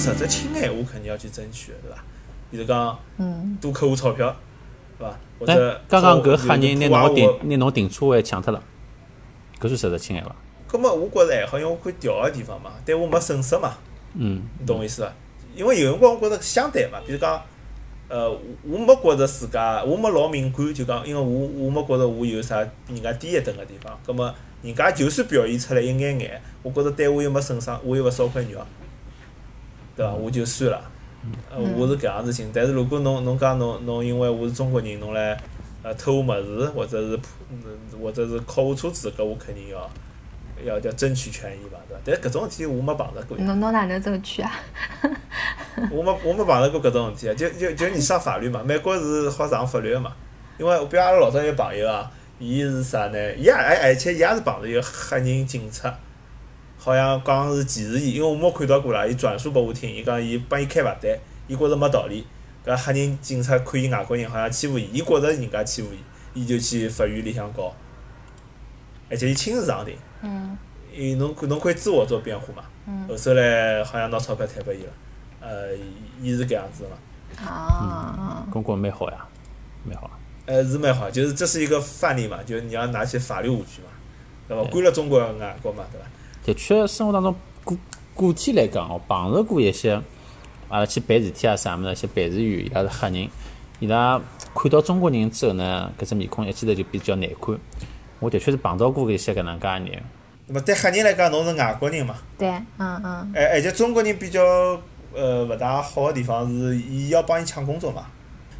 实质亲闲话肯定要去争取的，对伐？比如讲，嗯，多扣我钞票，对伐？或哎者，刚刚搿有黑人拿我侬停拿侬停车位抢脱了，搿算实质侵害伐？葛末我觉着还好，因为我可以调个地方嘛，但我没损失嘛，嗯，你懂我意思伐？因为有辰光我觉着相对嘛，比如讲，呃，我我没觉着自家，我没老敏感，就讲，因为我我没觉着我有啥比人家低一等个地方，葛末人家就算表现出来一眼眼，我觉着对我又没损伤，我又勿少块肉，对伐？我就算了，呃，我是搿样子心。但是如果侬侬讲侬侬因为我是中国人，侬来呃偷我物事，或者是嗯或者是敲我车子，搿我肯定要要要争取权益嘛，对伐？但是搿种事体我没碰着过。侬侬哪能争取啊？我没我没碰着过搿种事体啊，就就就你上法律嘛，美国是好上法律个嘛。因为比如阿拉老早有朋友啊，伊是啥呢？伊也而而且伊也是碰着一个黑人警察，好像讲是歧视伊，因为我没看到过啦，伊转述拨我听，伊讲伊帮伊开罚单，伊觉着没道理，搿黑人警察看伊外国人好像欺负伊，伊觉着人家欺负伊，伊就去法院里向告，而且伊亲自上庭。嗯伊侬可侬可以自我做辩护嘛。嗯后首来好像拿钞票退拨伊了，呃，伊是搿样子的嘛。啊，公公蛮好呀，蛮好。呃，是蛮好，就是这是一个范例嘛，就是你要拿起法律武器嘛，对伐？关了中国外国嘛，对伐？的确，生活当中个个体来讲哦，碰着过一些阿拉去办事体啊啥物事，一些办事员伊拉是黑人，伊拉看到中国人之后呢，搿只面孔一记头就比较难看。我的确是碰到过一些搿能介个人。那么对黑人来讲，侬是外国人嘛，对，嗯嗯，而而且中国人比较呃勿大好个地方是，伊要帮伊抢工作嘛。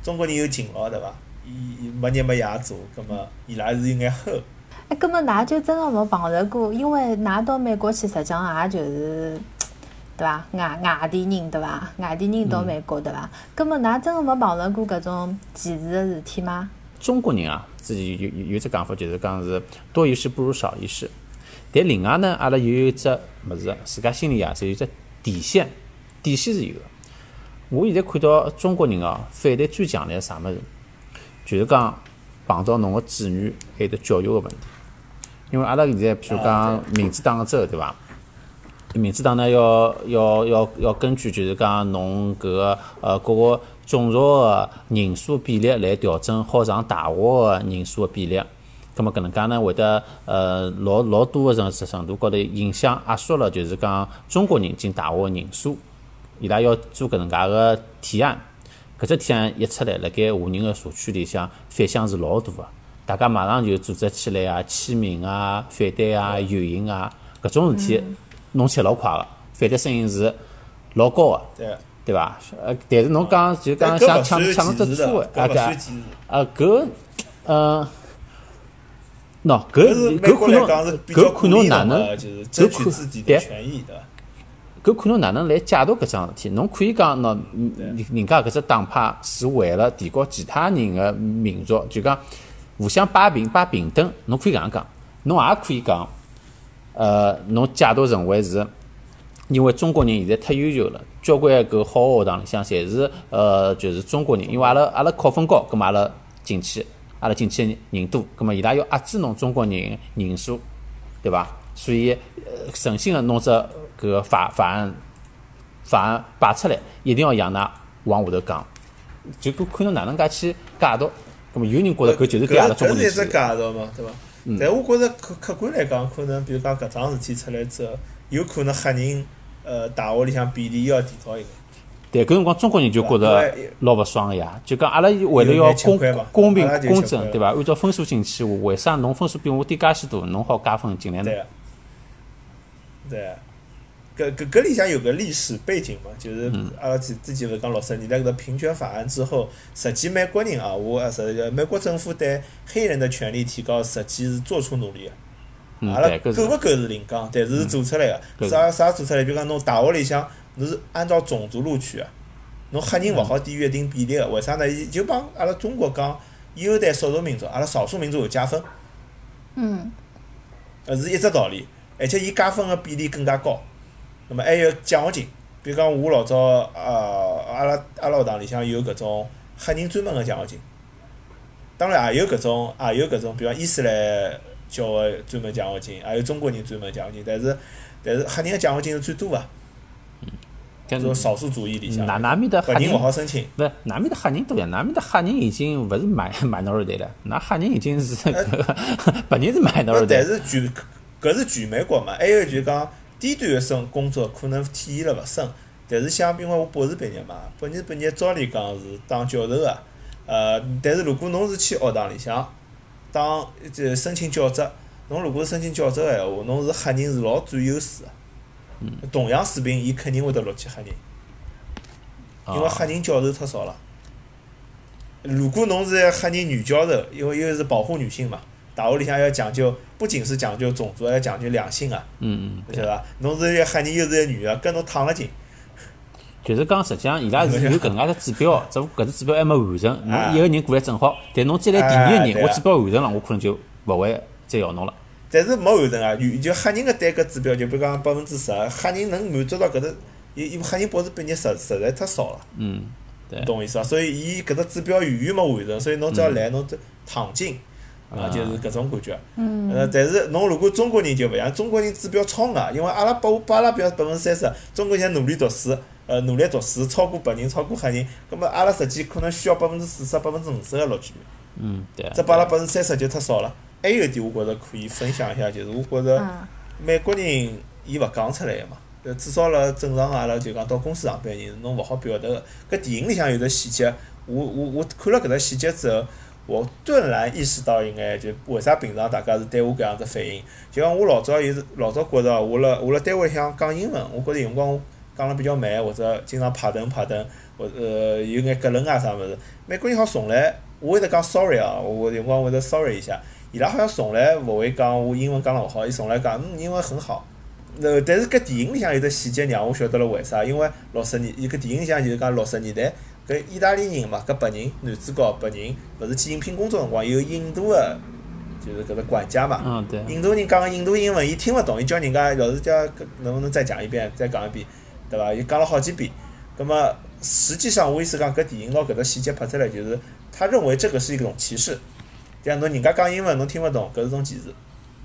中国人有勤劳，对伐？伊伊没日没夜做，葛末伊拉是有眼齁。哎，根本㑚就真个没碰着过，因为㑚到美国去，实际上也就是，对伐？外外地人对伐？外地人到美国对伐？根本㑚真个没碰着过搿种歧视个事体吗？中国人啊，自己有有有只讲法，就是讲是多一事不如少一事。但另外呢，阿拉有一只物事，自家心里啊是有只底线，底线是有个。我现在看到中国人哦，反对最强烈是啥物事？就是讲碰到侬个子女还有得教育个问题。因为阿拉现在譬如讲民主党个州对伐？民主党呢要要要要根据就是讲侬搿个呃各个种族个人数比例来调整好上大学个人数个比例。咁么搿能介呢会得呃老老多个程程度高头影响压缩了，就是讲中国人进大学个人数。伊拉要做搿能介个提案，搿只提案一出来，辣盖华人个社区里向反响是老大个，大家马上就组织起来啊，签名啊、反对啊、游行啊，搿种事体弄起来老快个，反对声音是老高个，对，对伐？呃，但是侬讲就讲想抢抢只歧视车位啊，的搿勿算搿歧视。啊搿呃，喏搿搿可能搿看侬国来讲是比较搿看侬哪能搿看自己的对？搿可能哪能来解读搿桩事体？侬可以讲喏，嗯人人家搿只党派是为了提高其他人个民族，就讲互相摆平、摆平等。侬可以搿样讲，侬也可以讲，呃，侬解读成为是，因为中国人现在太优秀了，交关搿好学堂里向侪是呃，就是中国人，因为阿拉阿拉考分高，葛末阿拉进去，阿拉进去的人多，葛末伊拉要压制侬中国人人数。对伐？所以，呃，诚心个弄只搿个法法案法案摆出来，一定要让㑚往下头讲，就看侬哪能介去解读。咁么有人觉着搿就是对阿拉中国搿是一只人歧视。解读嘛，对伐？但我觉着客客观来讲，可能比如讲搿桩事体出来之后，有可能黑人呃大学里向比例要提高一点。但搿辰光中国人就觉对着老勿爽个呀，就讲阿拉为了要公公平公正对伐？按照分数进去，为啥侬分数比我低介许多，侬好加分，尽量对啊，对啊。搿搿搿里向有个历史背景嘛，就是嗯阿拉之之前勿是讲六十年代搿个平权法案之后，实际美国人啊，我呃实际美国政府对黑人的权利提高，实际是做出努力个。嗯，阿拉够勿够是另讲，但是是做出来个。是啥啥做出来？比如讲，侬大学里向侬是按照种族录取个，侬黑人勿好低于一定比例个。为啥呢？伊就帮阿拉中国讲优待少数民族，阿拉少数民族有加分，嗯呃是一只道理。而且伊加分个比例更加高。那么还有奖学金，比如讲我老早呃阿拉阿拉学堂里向有搿种黑人专门个奖学金，当然也有搿种也有搿种，比如讲伊斯兰教个专门奖学金，还有中国人专门奖学金，但是但是黑人个奖学金是最多个。搿种少数主义里向，哪哪面的黑人勿好申请。勿是，那面的黑人多呀，哪面的黑人已经勿是 min minority 了，那黑人已经是搿个白人是呃但 minority。是全搿是全美国嘛，还有就是讲低端个生工作可能体现了勿深，但是像因为我博士毕业嘛，博士毕业照理讲是当教授个，呃，但是如果侬是去学堂里向当这申请教职，侬如果是申请教职个闲话，侬是黑人是老占优势个。同样水平，伊肯定会得录取黑人，因为啊黑人教授太少了。如果侬是黑人女教授，因为又是保护女性嘛，大学里向要讲究，不仅是讲究种族，还要讲究两性啊，嗯嗯，晓得伐？侬是一个黑人又是一个女个，跟侬躺了紧，就是讲实际上伊拉是有搿能介个指标，只不过搿只指标还没完成。啊侬一个人过来正好，但侬再来第二个人，我指标完成了，我可能就勿会再要侬了。但是没完成啊。有就黑人个单个指标，就比如讲百分之十，黑人能满足到搿只，因因为黑人博士毕业实实在太少了，嗯，对。懂我意思伐？所以伊搿只指标远远没完成，所以侬只要来侬这躺进。啊，就是搿种感觉。嗯。呃，但是侬如果中国人就勿一样，中国人指标超额，因为阿拉拨拨阿拉标百分之三十，中国人努力读书，呃，努力读书超过白人，超过黑人，葛末阿拉实际可能需要百分之四十、百分之五十个录取率，嗯，对啊。只拨阿拉百分之三十就太少了。还有一点，我觉着可以分享一下，就是我觉着嗯美国人伊勿讲出来个嘛，呃，至少辣正常阿拉就讲到公司上班人，侬勿好表达个。搿电影里向有的细节，我我我看了搿只细节之后，我顿然意识到一眼，就为啥平常大家是对我搿样子反应。就像我老早有老早觉着我辣我辣单位里向讲英文，我觉着有光讲了比较慢，或者经常怕顿怕顿，或呃有眼隔楞啊啥物事。美国人好从来，我会得讲 sorry 啊，我有辰光会得 sorry 一下。伊拉好像从来勿会讲我英文讲了勿好，伊从来讲嗯英文很好。呃，但是搿电影里向有得细节让我晓得了为啥，因为六十年，伊搿电影里向就是讲六十年代搿意大利人嘛，搿白人男主角白人，勿是去应聘工作辰光有印度个，就是搿个管家嘛。嗯，对。印度人讲个印度英文，伊听勿懂，伊叫人家老是叫搿能不能再讲一遍，再讲一遍，对伐？伊讲了好几遍。葛么实际上我意思讲，搿电影拿搿只细节拍出来，就是他认为这个是一种歧视。像侬人家讲英文侬听勿懂，搿是种歧视。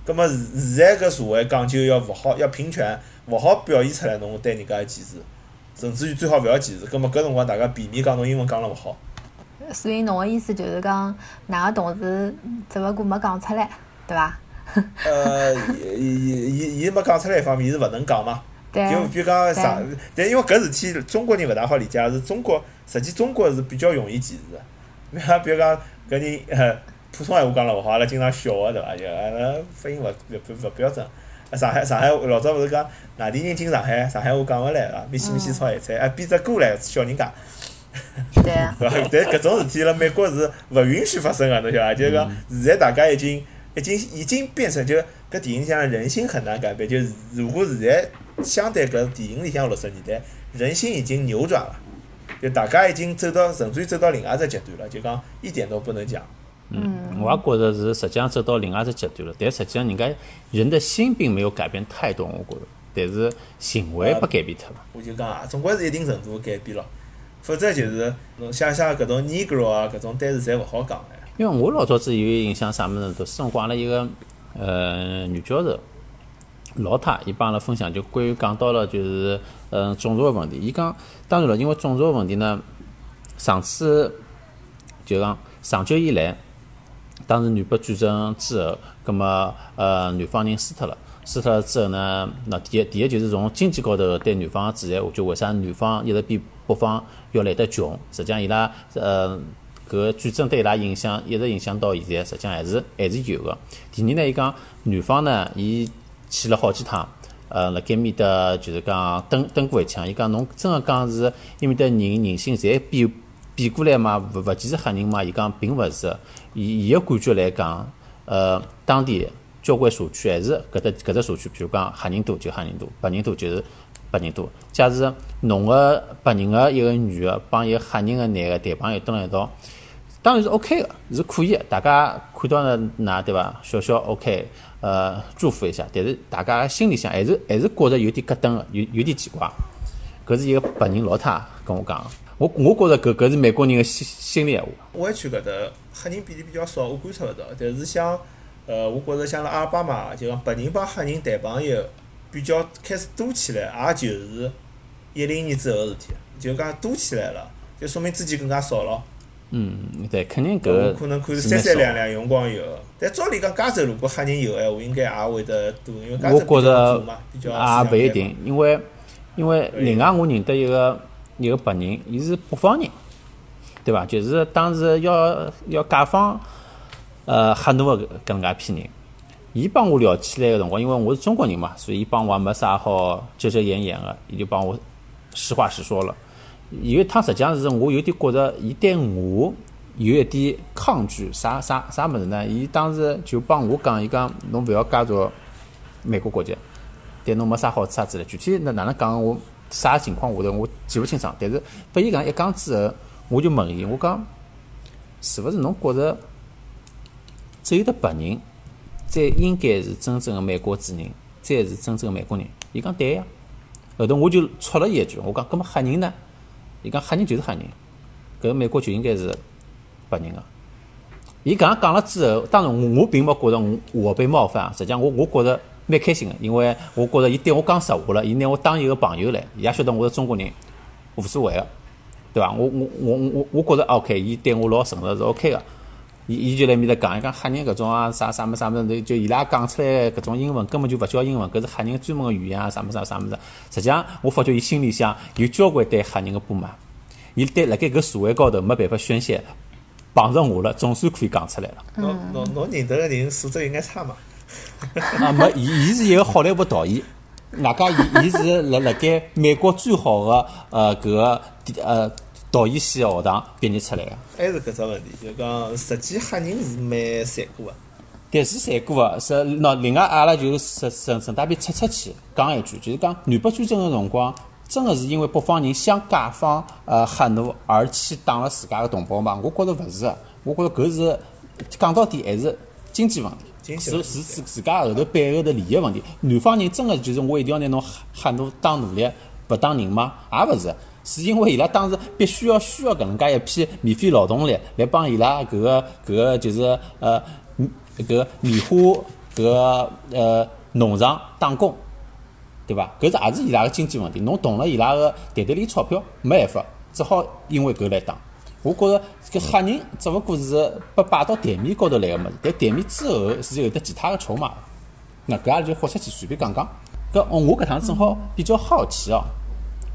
葛末现现在搿社会讲究要勿好要平权，勿好表现出来侬对人家个歧视，甚至于最好勿要歧视。葛么搿辰光大家避免讲侬英文讲了勿好。所以侬个意思就是讲，㑚个同事只勿过没讲出来，对伐？呃，伊伊伊伊没讲出来一方面，伊是勿能讲嘛。对。就比如讲啥，但因为搿事体中国人勿大好理解，是中国实际中国是比较容易歧视的。比如讲搿人呃普通闲话讲了勿好，阿拉经常笑个对伐？就阿拉发音勿勿勿标准。上海上海老早勿是讲外地人进上海，上海话讲勿来啊，咪西咪西炒咸菜，还编只歌来笑人家。对啊。但搿种事体辣美国是勿允许发生个，侬晓得伐？就是讲现在大家已经已经已经变成就搿电影里向人心很难改变。就如果现在相对搿电影里向六十年代，人心已经扭转了，就大家已经走到甚至于走到另外一只极端了，就讲一点都不能讲。嗯，我也觉着是实际上走到另外一只极端了，但实际上人家人的心并没有改变太多，我觉着，但是行为被改变脱了。我就讲啊，总归是一定程度改变了，否则就是侬想想搿种 negro 啊，搿种单词侪勿好讲哎。因为我老早子有印象啥物事，读书辰光阿拉一个呃女教授，老太，伊帮阿拉分享，就关于讲到了就是嗯、呃、种族个问题。伊讲，当然了，因为种族个问题呢，上次就讲长久以来，当时南北战争之后，葛么呃南方人输脱了，输脱了之后呢，那第一第一就是从经济高头对南方个制裁，就为啥南方一直比北方要来得穷？实际上伊拉呃。搿个战争对伊拉影响一直影响到现在，实际上还是还是有个。第二呢，伊讲南方呢，伊去了好几趟，呃，辣盖面搭就是讲登登过一枪。伊讲侬真个讲是埃面搭人人心侪变变过来嘛？勿勿仅是黑人嘛？伊讲并勿是。伊伊个感觉来讲，呃，当地交关社区还是搿搭搿只社区，比如讲黑人多就黑人多，白人多就是白人多。假使侬个白人个一个女个帮一个黑人个男个谈朋友蹲辣一道。当然是 OK 个，是可以个，大家看到了㑚对伐？笑笑 OK，呃，祝福一下。但是大家心里向还是还是觉着有点咯噔个，有有点奇怪。搿是一个白人老太跟我讲，我我觉着搿搿是美国人的心心里闲话。湾区搿搭黑人比例比较少，我观察勿到。但是像呃，我觉着像辣阿拉巴马，就讲白人帮黑人谈朋友比较开始多起来，也就是一零年之后个事体，就讲多起来了，就说明之前更加少咯。嗯，对，肯定搿我个可能看是三三两两用光有，但照理讲加州如果黑人有个闲话，应该也会得多，因为加州我觉比较着左嘛，比较也勿一定，因为因为另外我认得一个一个白人，伊是北方人，对伐？就是当时要要解放呃黑奴个搿能介批人，伊帮我聊起来个辰光，因为我是中国人嘛，所以伊帮我也没啥好遮遮掩掩个，伊就帮我实话实说了。有一趟实际上是我有点觉着伊对我有一点抗拒，啥啥啥物事呢？伊当时就帮我讲，伊讲侬勿要加入美国国籍，对侬没啥好处啊之类。具体哪哪能讲我啥情况下头我记勿清爽，但是拨伊讲一讲之后，我就问伊，我讲是勿是侬觉着只有得白人才应该是真正的美国主人，才是真正的美国人？伊讲对呀。后头我就戳了伊一句，我讲，搿么黑人呢？伊讲黑人就是黑人，搿美国就应该是白人个。伊搿样讲了之后，当然我我并没觉着我我被冒犯，实际上我我觉着蛮开心个，因为我觉着伊对我讲实话了，伊拿我当一个朋友来，伊也晓得我是中国人，无所谓个，对伐？我我我我我觉着 OK，伊对我老诚实是 OK 个。伊伊就辣埃面搭讲，伊讲黑人搿种啊啥啥物啥物事，就伊拉讲出来搿种英文根本就勿叫英文，搿是黑人专门个语言啊啥物啥啥物事。实际上，我发觉伊心里向有交关对黑人个不满，伊对辣盖搿社会高头没办法宣泄，碰着我了，总算可以讲出来了。侬侬侬认得个人素质应该差嘛？啊，没，伊伊是一个好莱坞导演，外加伊伊是辣辣盖美国最好的呃搿个呃导演系学堂毕业出来个。还是搿只问题，就讲实际黑人是蛮残酷个。但是残酷个，是喏，另外阿拉就顺顺顺带便插出去讲一句，就是讲南北战争个辰光，真个是因为北方人想解放呃黑奴而去打了自家个同胞嘛？我觉着勿是个，我觉着搿是讲到底还是经济问题。是是自自家后头背后的利益问题。南方人真的就是我一定要拿侬黑黑奴当奴隶，不当人吗？也勿是，是因为伊拉当时必须要需要搿能介一批免费劳动力来帮伊拉搿个搿个就是呃嗯搿个棉花搿个呃农场打工。对伐？搿是也是伊拉个经济问题。侬动了伊拉个袋袋里钞票，没办法，只好因为搿来打。我觉着搿黑人只勿过是被摆到台面高头来个物事，但台面之后是有得其他个筹码的。那搿也就豁出去随便讲讲。搿哦，我搿趟正好比较好奇哦，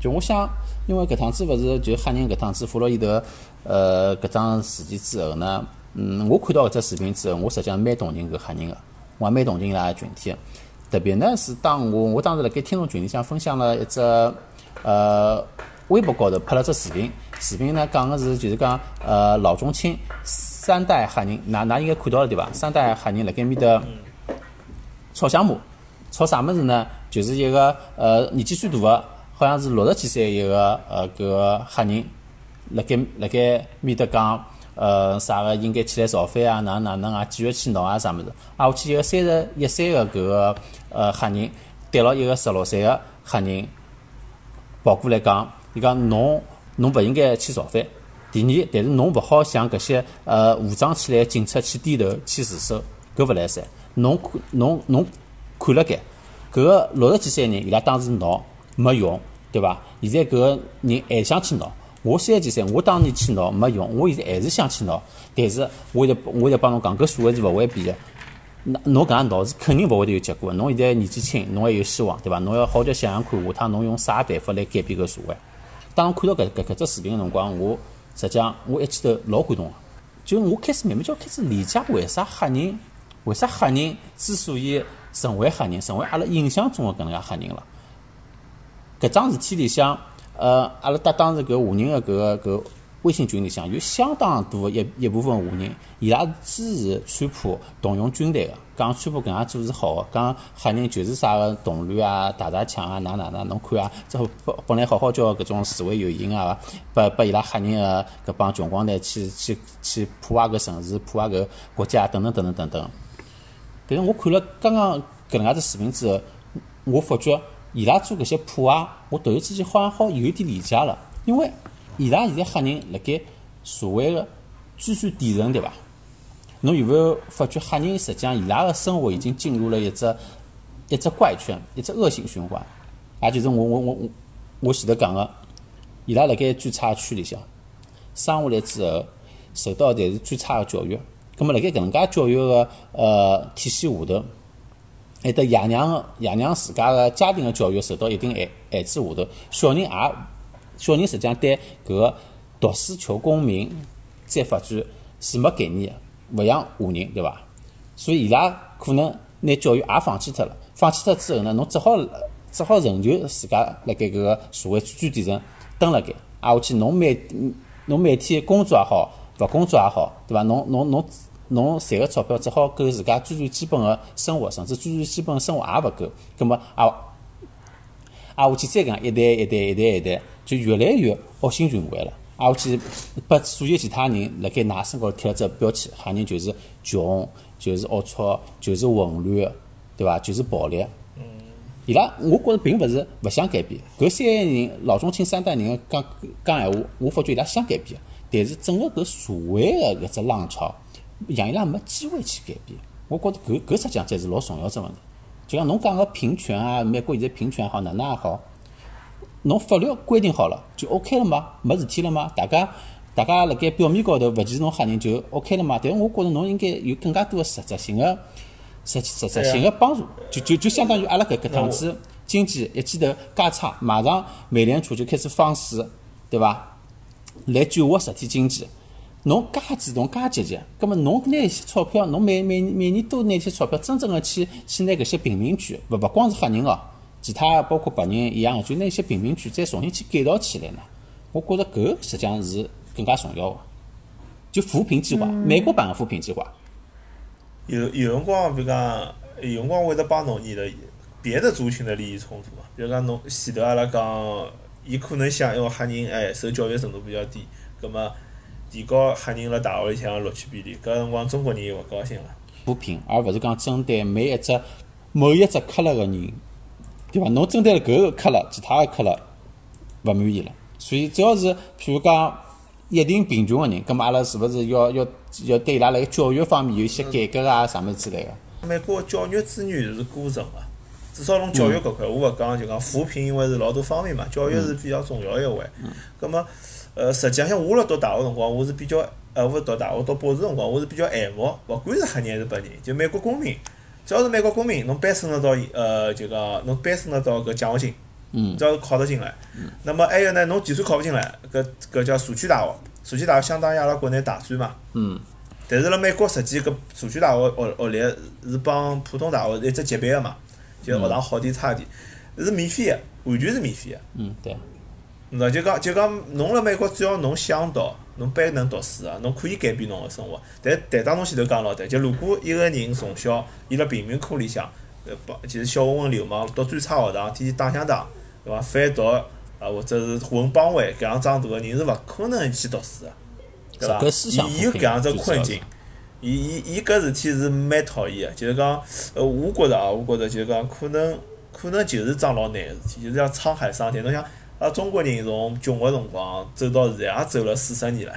就我想，因为搿趟子勿是就黑人搿趟子弗洛伊德呃搿桩事件之后呢，嗯，我看到搿只视频之后，我实际上蛮同情搿黑人个，我也蛮同情伊拉个群体个。特别呢是当我我当时辣盖听众群里向分享了一只呃微博高头拍了只视频，视频呢讲个是就是讲呃老中青三代黑人，㑚㑚应该看到了对伐？三代黑人辣盖面搭炒香麻，炒啥物事呢？就是一个呃年纪最大个，好像是六十几岁一个呃搿个黑人，辣盖辣盖面搭讲。呃，啥个应该起来造反啊？哪哪能啊？继续去闹啊？啥物事？啊，我去一个三十一岁个搿个呃黑人，对牢一个十六岁个黑人跑过来讲，伊讲侬侬勿应该去造反。第二，但是侬勿好向搿些呃武装起来警察去低头去自首，搿勿来三。侬看侬侬看了盖，搿个六十几岁人伊拉当时闹没用，对伐？现在搿个人还想去闹。我三十几岁，我当年去闹没用，我现在还是想去闹，但是我现在我现在帮侬讲，搿社会是勿会变个。那侬搿样闹是肯定勿会得有结果。侬现在年纪轻，侬还有希望，对伐？侬要好叫想想看，下趟侬用啥办法来改变搿社会？当看到搿搿搿只视频个辰光，我实际上我一记头老感动个。就我开始慢慢就开始理解为啥黑人，为啥黑人之所以成为黑人，成为阿拉印象中个搿能介黑人了。搿桩事体里向。呃，阿拉搭当时搿华人个搿个搿微信群里向有相当大一一部分华人，伊拉支持川普动用军队个，讲川普搿样做是好个，讲黑人就是啥个动乱啊、打打抢啊、哪哪哪，侬看啊，这本本来好好叫搿种示威游行啊，拨拨伊拉黑人个搿帮穷光蛋去去去破坏搿城市、破坏搿国家等等等等等等。但是我看了刚刚搿能介只视频之后，我发觉。伊拉做搿些破坏，我突然之间好像好有一点理解了，因为伊拉现在黑人辣盖社会个最最底层，对伐？侬有没有发觉黑人实际上伊拉个生活已经进入了一只一只怪圈，一只恶性循环？也就是我我我我我前头讲个，伊拉辣盖最差区里向生下来之后，受到侪是最差个教育。葛末辣盖搿能介教育个呃体系下头，还得爷娘个爷娘自家个家庭个教育受到一定限限制下头，小人也小人实际上对搿个读书求功名再发展是没概念个，勿像华人对伐？所以伊拉可能拿教育也放弃脱了，放弃脱之后呢，侬只好只好成就自家辣盖搿个社会最底层蹲辣盖，挨下去侬每侬每天工作也好，勿工作也好，对伐？侬侬侬侬赚个钞票只好够自家最最基本个生活，甚至最最基本个生活也勿够，葛末啊啊下去再讲一代一代一代一代，就越来越恶性循环了。啊下去拨所有其他人辣盖㑚身高贴了只标签，哈人就是穷，就是龌龊，就是混乱，对伐？就是暴力。伊拉，我觉着并勿是勿想改变。搿三代人老中青三代人讲讲闲话，我发觉伊拉想改变，但是整个搿社会个搿只浪潮，让伊拉没机会去改变。我觉着搿搿实际上才是老重要只问题。就像侬讲个平权啊，美国现在平权也好，哪能也好，侬法律规定好了就 OK 了吗？没事体了吗？大家大家辣盖表面高头勿歧视侬黑人就 OK 了吗？但是我觉着侬应该有更加多个实质性个。实实质性个帮助，就就就相当于阿拉搿搿趟子经济一记头加差，马上美联储就开始放水，对伐？来救活实体经济。侬介主动、介积极，葛末侬拿一些钞票，侬每每每年多拿一些钞票，真正个去去拿搿些贫民区，勿勿光是黑人哦，其他包括白人一样个，就那一些贫民区再重新去改造起来呢。我觉着搿实际上是更加重要个，就扶贫计划，美国版个扶贫计划。有有辰光，比如讲，有辰光会得帮侬你的别的族群的利益冲突嘛。比如讲，侬前头阿拉讲，伊可能想，因为黑人哎受教育程度比较低，葛末提高黑人辣大学里向录取比例，搿辰光中国人又勿高兴了。扶贫，而勿是讲针对每一只某一只刻勒个人，对伐？侬针对了搿个客了，其他个客了勿满意了。所以，只要是譬如讲一定贫穷个人，葛末阿拉是勿是要要要对伊拉辣盖教育方面有一些改革啊，啥物事之类个？美国教育资源是过剩个，至少从教育搿块，我勿讲就讲扶贫，因为是老多方面嘛，教育是比较重要一环。葛末，呃，实际上像我辣读大学辰光，我是比较，呃，勿是读大学读博士辰光，我是比较羡慕，勿管是黑人还是白人，就美国公民，只要是美国公民，侬班升得到，呃，就讲侬班升得到搿奖学金，只要是考得进来。嗯那么还有呢，侬就算考勿进来，搿搿叫社区大学，社区大学相当于阿拉国内大专嘛。嗯。但是辣美国，实际搿社区大学学学历是帮普通大学一只级别个嘛，就学堂好点差点，是免费个，完全是免费个。嗯，对。喏，就讲就讲，侬辣美国只要侬想读，侬班能读书个，侬可以改变侬个生活。但但当侬前头讲老对，就如果一个人从小伊辣贫民窟里向，呃，帮就是小混混流氓，读最差学堂，天天打相打，对伐？贩毒啊，或者是混帮会，搿样长大个人是勿可能去读书个。对伐？伊伊有搿样只困境，伊伊伊搿事体是蛮讨厌个，就是讲，呃，我觉着啊，我觉着就是讲，可能可能就是桩老难个事体，就是像沧海桑田。侬想，阿拉中国人从穷个辰光走到现在，也走了四十年了，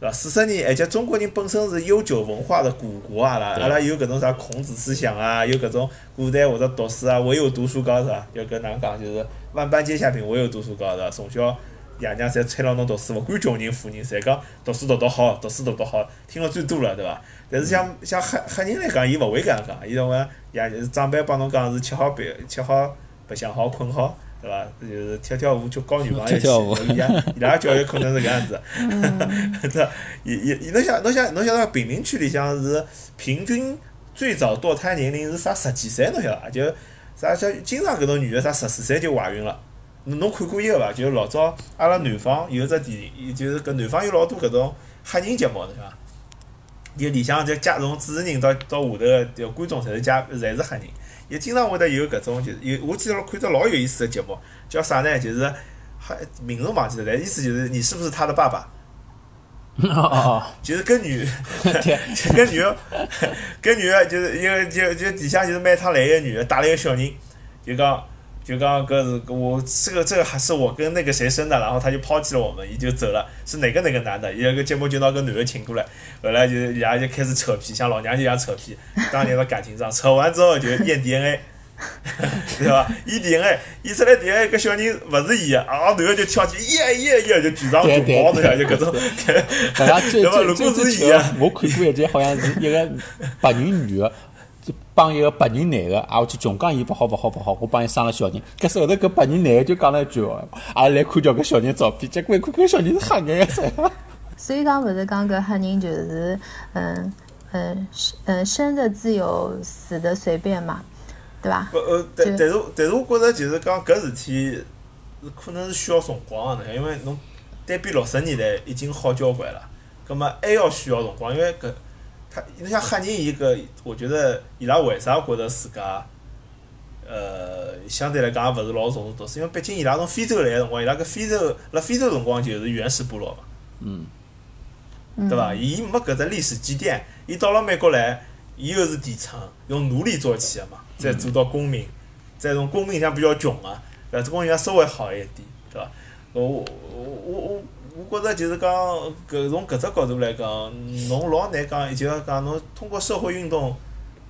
对伐？四十年，而且中国人本身是悠久文化的古国啊，阿拉阿拉有搿种啥孔子思想啊，有搿种古代或者读书啊，唯有读书高是伐？要搿哪能讲？就是万般皆下品，唯有读书高是伐？从小。爷娘侪催牢侬读书，勿管穷人富人，侪讲读书读得好，读书读得好，听了最多了，对伐？但是像像黑黑人来讲，伊勿会搿样讲，伊认为爷长辈帮侬讲是吃好白，吃好白相好，困好，对伐？就是跳跳舞，就交女朋友去，伊拉伊拉教育可能是搿样子。这伊伊伊侬想侬想侬晓得贫民区里向是平均最早堕胎年龄是啥十几岁？侬晓得伐？就啥像经常搿种女个啥十四岁就怀孕了。侬看过一个伐？就是老早阿拉南方有只电视，就是搿南方有老多搿种黑人节目，对伐？伊里向就加从主持人到到下头个观众，侪是加侪是黑人。伊经常会得有搿种，就是有我记得看到老有意思的节目，叫啥呢？就是还名字忘记了，但意思就是你是不是他的爸爸？哦哦，就是跟女 跟女，跟女个就是因为就就底下就是每趟来一个女的带了一个小人，就讲。就刚刚是我这个这个还是我跟那个谁生的，然后他就抛弃了我们，也就走了。是哪个哪个男的？一个节目就拿个女的请过来，后来就人家就开始扯皮，像老娘就一样扯皮，当年的感情上，扯完之后就验 DNA，对吧？验 DNA 验出来 DNA 个小人勿是伊个，啊，然后就跳起耶耶耶就全场对对就跑，侬晓得就各种。对伐？最如果是伊我看过一集，好像是一个白人女个。就帮一个白人男个，啊，我去穷讲伊勿好勿好勿好，我帮伊生了小人。搿时后头搿白人男个就讲了一句哦，阿拉来看叫搿小人照片，结果一看搿小人是黑眼噻。所以讲勿是讲搿黑人就是嗯嗯嗯生的自由，死的随便嘛，对伐？不呃，但但是但是我觉着就是讲搿事体是可能是需要辰光个呢，因为侬对比六十年代已经好交关了，葛末还要需要辰光，因为搿他侬像黑人伊个，我觉得伊拉为啥觉着自家呃相对来讲也勿是老重视读书，因为毕竟伊拉从非洲来个辰光，伊拉个非洲辣非洲辰光就是原始部落嘛。嗯对伐？伊没搿只历史积淀，伊到了美国来，伊又是底层，用奴隶做起个嘛，再做到公民，再从公民里向比较穷个，对伐？只公民稍微好一点，对伐？我我我我我觉着就是讲搿从搿只角度来讲，侬老难讲，就是讲侬通过社会运动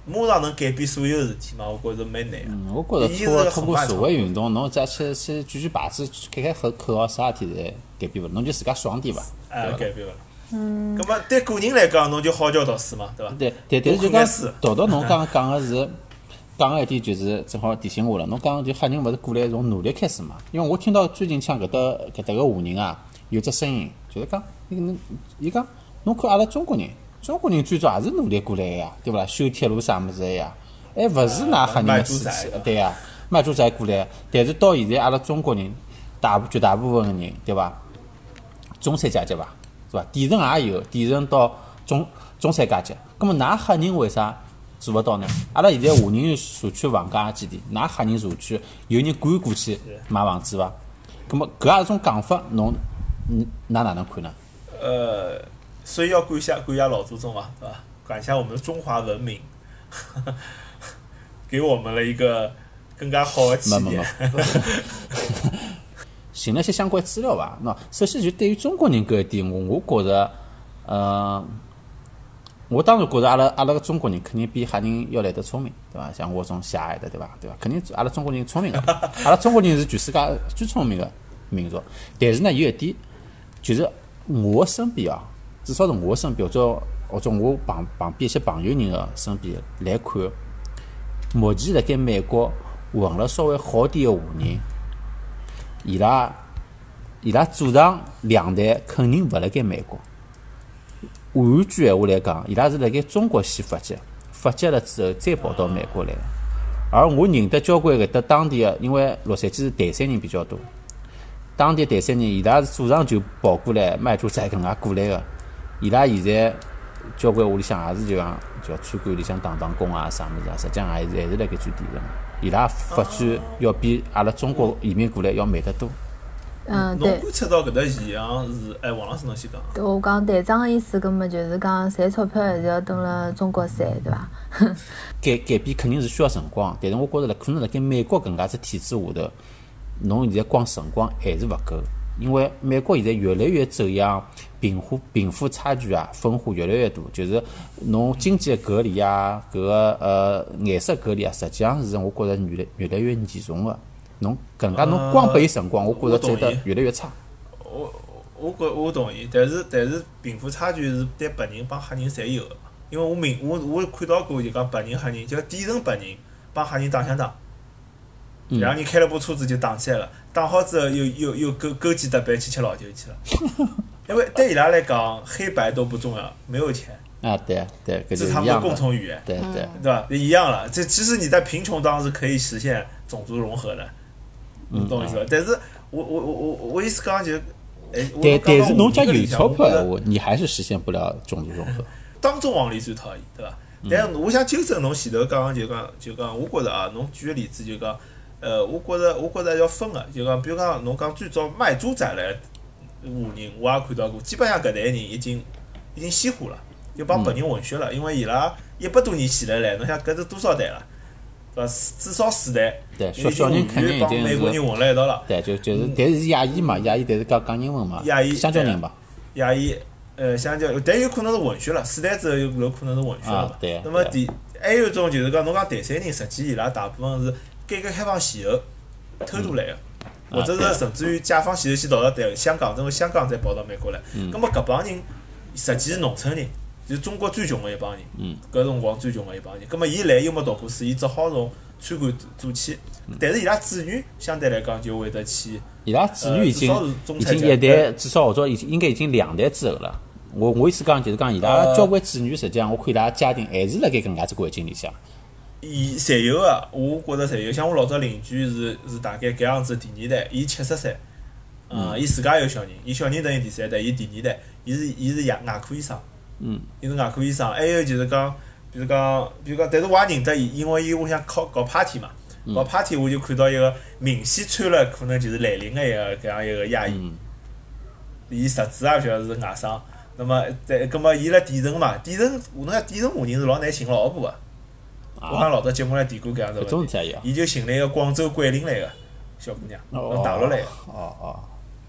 马上能改变所有事体嘛？我觉着蛮难个。嗯，我觉着通过通过社会运动，侬再去去举举牌子、开开口口号，啥事体侪改变勿了，侬就自家爽点伐？哎，改变勿了。嗯。葛末对个人来讲，侬就好叫读书嘛，对伐？对对，但是就讲读到侬刚刚讲个是讲个一点，就是正好提醒我了。侬讲就黑人勿是过来从努力开始嘛？因为我听到最近像搿搭搿搭个华人啊，有只声音，就是讲伊侬伊讲侬看阿拉中国人，中国人最早也是努力过来个呀，对勿啦？修铁路啥物事个呀，还勿是㑚黑人卖个事猪仔的，体对呀，卖猪仔过来。但是到现在阿拉中国人大部绝大部分个人，对伐？中产阶级伐，是伐？底层也有，底层到中中产阶级。葛末㑚黑人为啥做勿到呢？阿拉现在华人社区房价几钿？㑚黑人社区有人敢过去买房子伐？葛末搿也是种讲法，侬嗯㑚哪能看呢？呃，所以要感谢感谢老祖宗嘛，对吧？感谢我们的中华文明，给我们了一个更加好的起没没点没。寻了 些相关资料伐？喏，首先就对于中国人搿一点，我我觉着，呃，我当然觉着阿拉阿拉个中国人肯定比黑人要来得聪明，对伐？像我这种狭隘的，对伐？对伐？肯定阿拉中国人聪明个，阿拉中国人是全世界最聪明个民族。但是呢，有一点，就是我身边啊，至少是我身边或者或者我旁旁边一些朋友人个身边来看，目前辣盖美国混了稍微好点个华人。伊拉伊拉祖上两代肯定勿辣盖美国。换句闲话来讲，伊拉是辣盖中国先发迹，发迹了之后再跑到美国来的。而我认得交关搿搭当地个，因为洛杉矶是台山人比较多，当地台山人伊拉是祖上就跑过来卖猪仔搿能介过来个。伊拉现在交关屋里向也是就讲叫餐馆里向打打工啊啥物事啊，实际上还是还是辣盖最底层。伊拉发展要比阿拉中国移民过来要慢得多。嗯，侬对。观察到搿搭现象是，哎，王老师侬先讲。我讲队长个意思，葛末就是讲赚钞票还是要蹲辣中国赚，对伐？改改变肯定是需要辰光，但是我觉着辣可能辣盖美国搿能介只体制下头，侬现在光辰光还是勿够，因为美国现在越来越走向贫富贫富差距啊分化越来越大，就是侬经济的隔离啊，搿个呃颜色隔离啊，实际上是我觉着越来越来越严重个。侬搿能介侬光拨伊辰光，我觉着走得越来越差。我我觉我同意，但是但是贫富差距是对白人帮黑人侪有个，因为我明我我看到过就讲白人黑人，就底层白人帮黑人打相打，嗯两个人开了部车子就打起来了，打好之后又又又勾勾肩搭背去吃老酒去了，因为对伊拉来讲黑白都不重要，没有钱，啊，对对，搿这他们的。共同语言。对对，对吧？一样了。这其实你在贫穷当中是可以实现种族融合的，你懂我意思吧？但是我我我我我意思刚刚就，哎，我但但刚刚是侬讲有钞票我你还是实现不了种族融合。当中往里最讨厌，对吧？但是我想纠正侬前头刚刚就讲就讲，我觉着啊，侬举个例子就讲，呃，我觉着我觉着要分个，就讲比如讲侬讲最早卖猪仔来华人，我也看到过，基本上搿代人已经已经西化了，就帮白人混血了，因为伊拉一百多年前来来，侬想搿是多少代了？对伐？至少四代，对，已小小人全帮肯定已经是，美国人混辣一道了。对，就就是，但是是亚裔嘛，亚裔但是讲讲英文嘛，亚裔香蕉人吧，亚裔，呃，香蕉，但有可能是混血了，四代之后有有可能是混血了对那么第还有一种就是讲，侬讲第三人，实际伊拉大部分是改革开放前后偷渡来个，或者是甚至于解放前头先逃到台香港，然后香港再跑到美国来。葛末搿帮人实际是农村人，就是中国最穷个一帮人。搿辰光最穷个一帮人。葛末伊来又没读过书，伊只好从餐馆做起。但是伊拉子女相对来讲就会得去。伊拉子女已经已经一代，至少或者已经应该已经两代之后了。我我意思讲就是讲，伊拉呃交关子女实际上，我看伊拉家庭还是辣盖搿能介只环境里向。伊侪有个，我觉着侪有。像我老早邻居是是大概搿样子第二代，伊七十岁，嗯，伊自家有小人，伊小人等于第三代，伊第二代，伊是伊是牙外科医生，嗯，伊是外科医生。还有就是讲，比如讲，比如讲，但是我也认得伊，因为伊屋里向搞搞 party 嘛，搞 party 我就看到一个明显穿了可能就是蓝领个一个搿样一个亚裔，伊实质也勿晓得是外省。那么在，葛末伊辣底层嘛，底层，侬讲底层华人是老难寻老婆个。我好像啊，老早节目里提过搿样子问题。伊就寻了一个广州桂林来个小姑娘，哦从大陆来个，哦哦，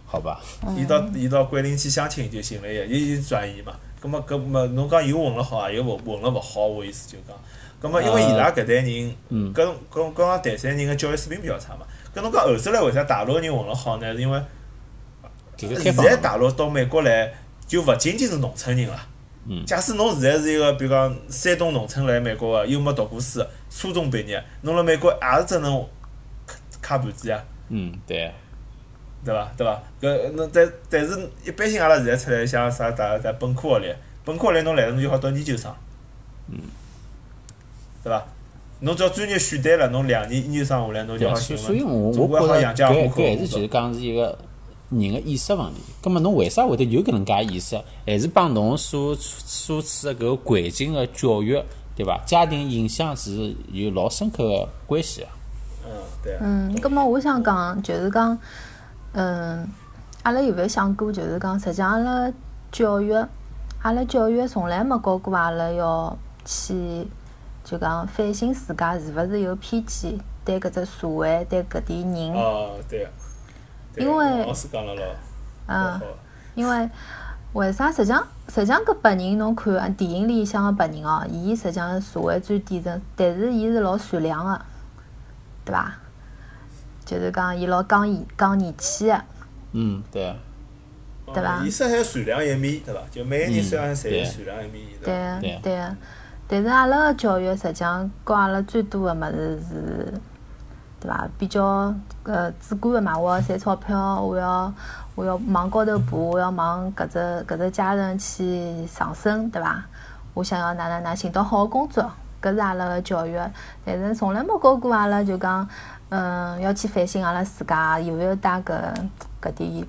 好吧。伊到伊到桂林去相亲就寻了一个，伊伊转移嘛。葛末搿么侬讲又混了好啊，又混混了勿好，我意思就讲。葛末因为伊拉搿代人，嗯搿搿搿讲台山人个教育水平比较差嘛。搿侬讲后头来为啥大陆人混了好呢？是因为现在大陆到美国来就勿仅仅是农村人了。嗯假使侬现在是一个，比如讲山东农村来美国个，又没读过书，初中毕业，侬辣美国也是只能揩揩盘子呀，嗯，对，对伐？对伐？搿侬但但是一般性阿拉现在出来像啥啥啥本科学历，本科学历侬来了侬就好读研究生，嗯，对伐？侬只要专业选对了，侬两年研究生下来侬就好寻了，所所以我我觉着好养家糊搿口工作搿还是就是讲是一个人个意识问题。葛末侬为啥会得有搿能介意识？还是帮侬所所处个搿个环境个教育，对伐？家庭影响是有老深刻个关系个。嗯，对啊。嗯，葛么我想讲，就是讲，嗯，阿拉有没有想过，就是讲，实际上阿拉教育，阿拉教育从来没教过阿拉要去，就讲反省自家是勿是有偏见，对搿只社会，对搿点人。哦，对啊。因为老师讲了老老嗯，因为为啥？实际上，实际上搿白人侬看啊，电影里向个白人哦，伊实际上是社会最底层，但是伊是老善良个，对伐？就是讲伊老讲义讲义气个，嗯，对啊，对伐嗯医生还有善良一面，对伐？就每个人身上侪有对善良一面，对伐？对对个。但是阿拉个教育实际上教阿拉最多个物事是，对伐？比较呃主观个嘛，我要赚钞票，我要我要往高头爬，我要往搿只搿只阶层去上升，对伐？我想要哪哪哪寻到好个工作，搿是阿拉个教育，但是从来没教过阿拉就讲，嗯，要去反省阿拉自家有没有戴搿搿点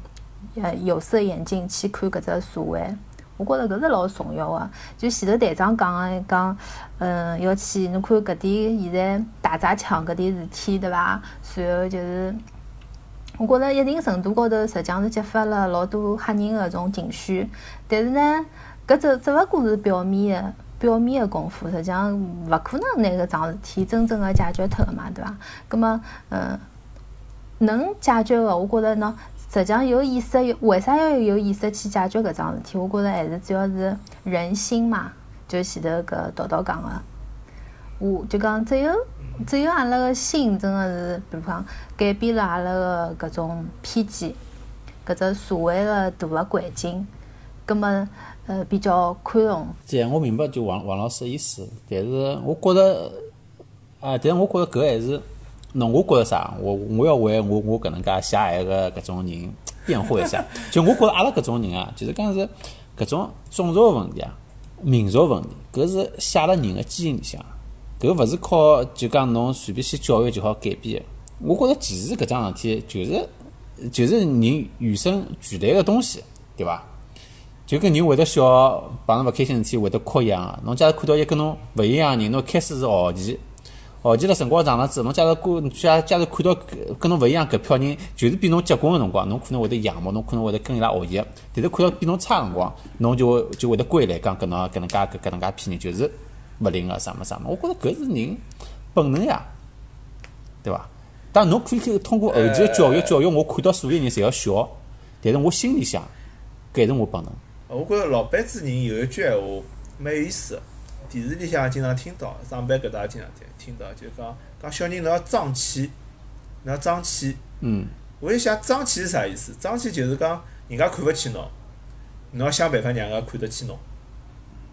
呃有色眼镜去看搿只社会。我觉着搿是老重要个。就前头队长讲个讲，嗯，要去侬看搿点现在打砸抢搿点事体，对伐？然后就是，我觉着一定程度高头实际上是激发了老多吓人搿种情绪。但是呢，搿只只勿过是表面个。表面个功夫，实际上勿可能拿搿桩事体真正个解决脱个嘛，对伐？葛末，嗯，能解决个，我觉着喏，实际上有意识，有为啥要有意识去解决搿桩事体？我觉着还是主要是人心嘛，就前头搿道道讲个，我就讲只有只有阿拉个心真个是，比如讲改变了阿拉个搿种偏见，搿只社会个大个环境，葛末呃比较宽容，这样我明白就王王老师的意思，但是我觉着，啊，但是我觉着搿还是，那，我觉着啥？我我要为我我搿能介狭隘个搿种人辩护一下。就我觉着阿拉搿种人啊，就是讲是搿种种族问题啊、民族问题，搿是写辣人个基因里向，搿勿是靠就讲侬随便去教育就好改变的。我觉着歧视搿桩事体，就是就是人与生俱来个东西，对伐？就跟人会得笑，碰着勿开心事体会得哭一样个。侬假如看到一个跟侬勿一样个人，侬开始是好奇，好奇了辰光长了之后，侬假如过假假如看到搿跟侬勿一样搿票人，就是比侬结棍个辰光，侬可能会得仰慕，侬可能会得跟伊拉学习。但是看到比侬差个辰光，侬就会就会得归来讲搿能搿能介搿搿能介批人就是勿灵个啥么啥么。我觉着搿是人本能呀，对伐？当然侬可以通过后期个教育教育我看到所有人侪要笑，但是我心里想，搿还是我本能。我觉着老板子人有一句闲话蛮有意思个，电视里向经常听到，上班搿搭也经常听听到，就讲讲小人侬要争气，侬要争气。嗯，我就想争气是啥意思？争气就是讲人家看勿起侬，侬要想办法让人家看得起侬。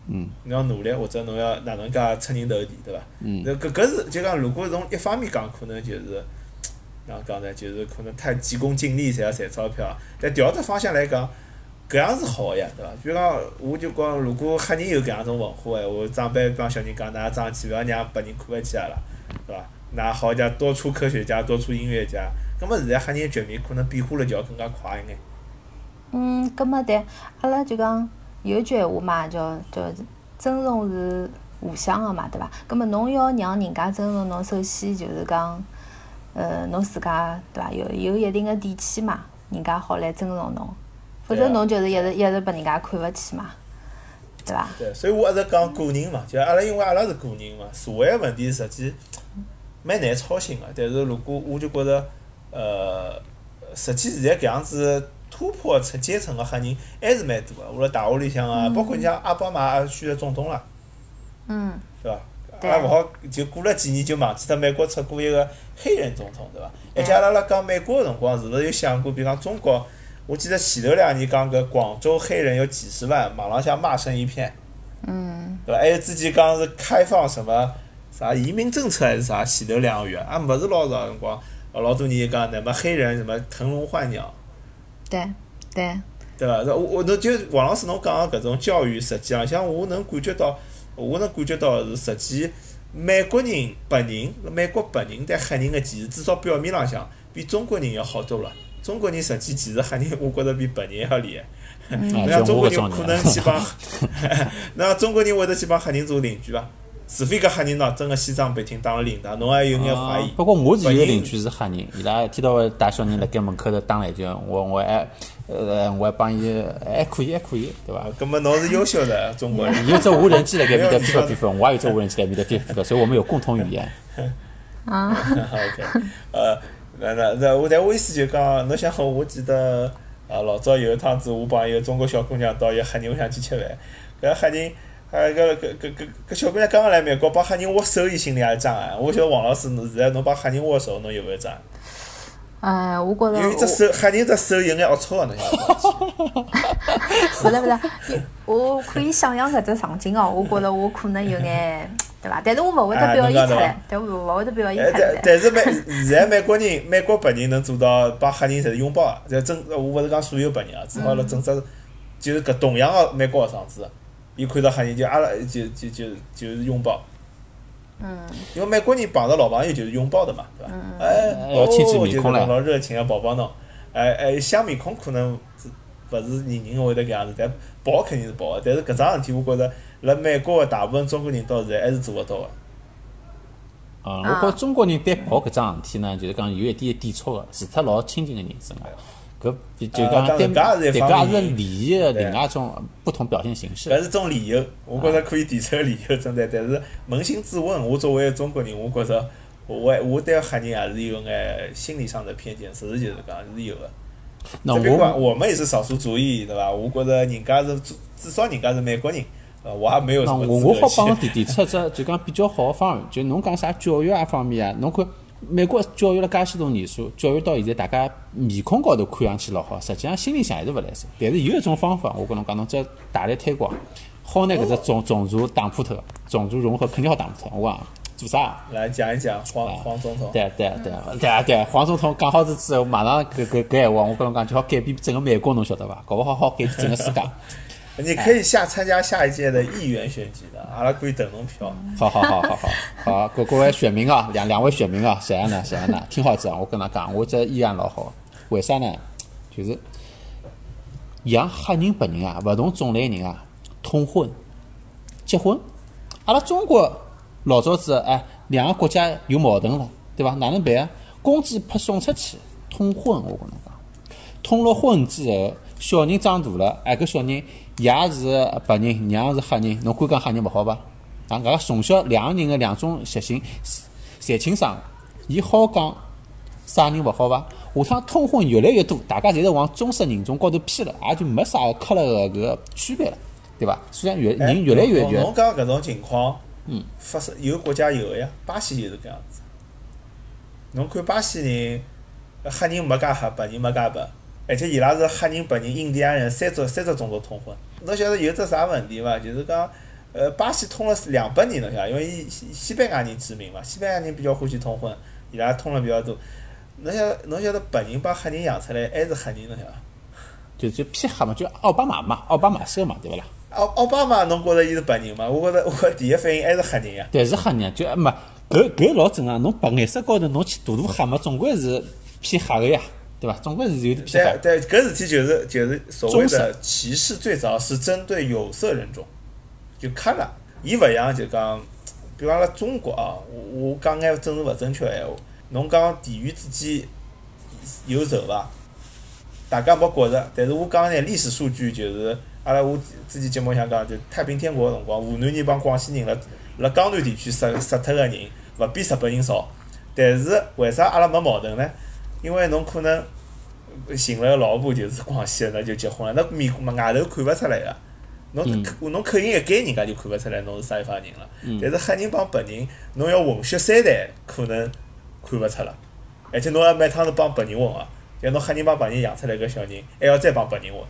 嗯。侬要努力，或者侬要哪能介出人头地，对伐？嗯。那搿搿是就讲，如果从一方面讲，可能就是哪能讲呢？就是可能太急功近利，侪要赚钞票。但调只方向来讲，搿样是好个呀，对伐？比如讲，我就讲，如果黑人有搿样种文化闲话，长辈帮小人讲，㑚争气，勿要让别人看勿起阿拉，对伐？㑚好叫多出科学家，多出音乐家。葛末现在黑人局面可能变化了，就要更加快一眼。嗯，葛末对，阿拉就讲。有句闲话嘛，叫叫尊重是互相个嘛，对伐？葛末侬要让人家尊重侬，首先就是讲，呃，侬自家对伐？有有一定个底气嘛，人家好来尊重侬，否则侬就是一直一直拨人家看勿起嘛，对伐？对，所以我一直讲个人嘛，就阿拉因为阿拉是个人嘛，社会问题实际蛮难操心个。但是如果我就觉着，呃，实际现在搿样子。突破层阶层个黑人还是蛮多个，我辣大学里向啊，包括你像奥巴马也选了总统了，嗯，对伐？也勿好就过了几年就忘记脱美国出过一个黑人总统，对伐？而且阿拉辣讲美国个辰光，是勿是有想过，比方中国？我记得前头两年讲搿广州黑人有几十万，网浪向骂声一片，嗯，对伐？还有之前讲是开放什么啥移民政策还是啥？前头两个月也勿是老早辰光，老多年讲那么黑人什么腾笼换鸟。对，对，对伐？我我侬就王老师侬讲个搿种教育，实际浪像我能感觉到，我能感觉到是实际美国人白人，美国白人对黑人个歧视，至少表面浪向比中国人要好多了。中国人实际其实黑人，我觉着比白人还要厉害。那像中国人可能去帮，那中国人会得去帮黑人做邻居伐？除非搿黑人喏，真个西装笔挺当了领导，侬还有眼怀疑。不过我是有邻居是黑人，伊拉一天到晚带小人辣盖门口头打篮球，我我还呃我还帮伊还可以还可以，对伐？搿么侬是优秀的中国人。有只无人机辣盖面搭批发批发，我也有只无人机辣面搭批发，所以我们有共同语言。啊。OK，呃，那那那我但我意思就讲，侬想我记得啊，老早有一趟子，我帮一个中国小姑娘到一个黑人屋里向去吃饭，搿黑人。啊，搿搿搿搿小姑娘刚刚来美国，帮黑人握手，伊心里也脏啊！我晓得王老师，侬现在侬帮黑人握手，侬有勿有脏？哎，我觉着。因为只手黑人只手有眼龌龊个，侬晓得伐？勿是勿是，我可以想象搿只场景哦。我觉着我可能有眼，对伐？但是我勿会得表现出来，但我勿会得表现出来。但是美现在美国人、美国白人能做到把黑人侪是拥抱，就整我勿是讲所有白人啊，只好了整只就是搿同样个美国学生子。伊看到黑人就阿拉就就就就是拥抱，嗯，因为美国人碰着老朋友就是拥抱的嘛，对伐？哎，哦，就是老热情个抱抱侬，哎哎，相面孔可能是勿是人人会得搿样子，但抱肯定是抱个，但是搿桩事体我觉着辣美国个大部分中国人到现在还是做勿到个。啊，我觉中国人对抱搿桩事体呢，就是讲有一点抵触个，除脱老亲近个人之外。搿就讲对，搿也是利益的另外一种不同表现形式。搿是种理由，我觉着可以提出理由存在。但是扪心自问，我作为中国人，我觉着我我对黑人还是有眼心理上的偏见，实事求是讲是有的。那我我们也是少数族裔，对伐？我觉着人家是至少人家是美国人，呃，我还没有什么我我好帮侬提提出只就讲比较好个方案，就侬讲啥教育啊方面啊，侬看。美国教育了介许多年数，教育到现在，大家面孔高头看上去老好，实际上心里向还是勿来塞。但是有一种方法，我跟侬讲，侬只要大力推广，好拿搿只种种族打破脱，种族融合肯定好打破脱。我讲做啥？来讲一讲黄黄总统。对对对对对，黄总统讲好子之后，马上搿搿搿闲话，我跟侬讲就好改变整个美国，侬晓得伐？搞勿好好改变整个世界。你可以下参加下一届的议员选举的，阿拉可以等侬票。好好好好好，好各各位选民啊，两两位选民啊，谁样呢？谁样呢？听好子啊，我跟他讲，我这议案老好，为啥呢？就是像黑人白人啊，勿同种类人啊，通婚结婚。阿拉中国老早子哎，两个国家有矛盾了，对伐？哪能办啊？公鸡拍送出去，通婚。我跟侬讲，通了婚之后，小人长大了，哎，搿小人。爷是白人，娘是黑人，侬敢讲黑人勿好伐？啊，搿个从小两个人个两种习性侪清爽，伊好讲啥人勿好伐？下趟通婚越来越多，大家侪是往忠实人种高头偏了，也就没啥个刻了个搿个区别了。对伐？虽然越人越来越越，侬侬讲搿种情况，嗯，发生有国家有个呀，巴西就是搿样子。侬看巴西人，黑人没介黑，白人没介白，而且伊拉是黑人、白人、印第安人三只三只种族通婚。侬晓得有只啥问题伐？就是讲，呃，巴西通了两百年了，晓得，因为伊西西班牙人殖民嘛，西班牙人比较欢喜通婚，伊拉通了比较多。侬晓得侬晓得白人帮黑人养出来还是黑人，侬晓得？就就偏黑嘛，就奥巴马嘛，奥巴马收嘛，对勿啦？奥奥巴马，侬觉着伊是白人吗？我觉着 我第一反应还是黑人呀。对，是黑人，就没搿搿老正常。侬白颜色高头侬去涂涂黑嘛，总归是偏黑个呀，对伐？总归是有点偏黑。对对，搿事体就是就是所谓的歧视，最早是针对有色人种，就黑了。伊勿像就讲，比方辣中国啊，我我讲眼政治勿正确个闲话，侬讲地域之间有仇伐？大家没觉着，但是我讲眼历史数据，就是阿拉我之前节目想讲，就太平天国个辰光，湖南人帮广西人辣辣江南地区杀杀脱个人，勿比日本人少。但是为啥阿拉没矛盾呢？因为侬可能寻了个老婆就是广西的，那就结婚了，那面嘛外头看勿出来个。侬口侬口音一改，人家就看勿出来侬是啥地方人了。但是黑人帮白人，侬要混血三代，可能看勿出了。而且侬要每趟是帮白人混个。像侬黑人帮白人养出来个小人，还要再帮白人混，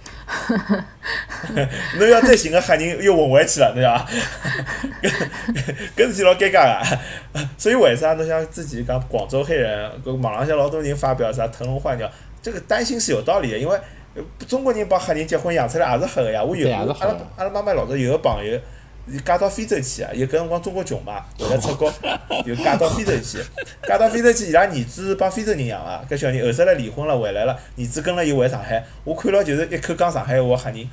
侬要再寻个黑人又混回去了，对伐？搿事体老尴尬个。所以为啥侬像之前讲广州黑人，搿网浪向老多人发表啥腾笼换鸟，这个担心是有道理个，因为中国人帮黑人结婚养出来也是黑个呀。我有阿拉阿拉妈妈老早有个朋友。伊嫁到非洲去啊！伊搿辰光中国穷嘛，为了出国，又嫁到非洲去。嫁到非洲去，伊拉儿子帮非洲人养啊。搿小人后头来离婚了，回来了，儿子跟了伊回上海。我看了就是一口讲上海话黑人。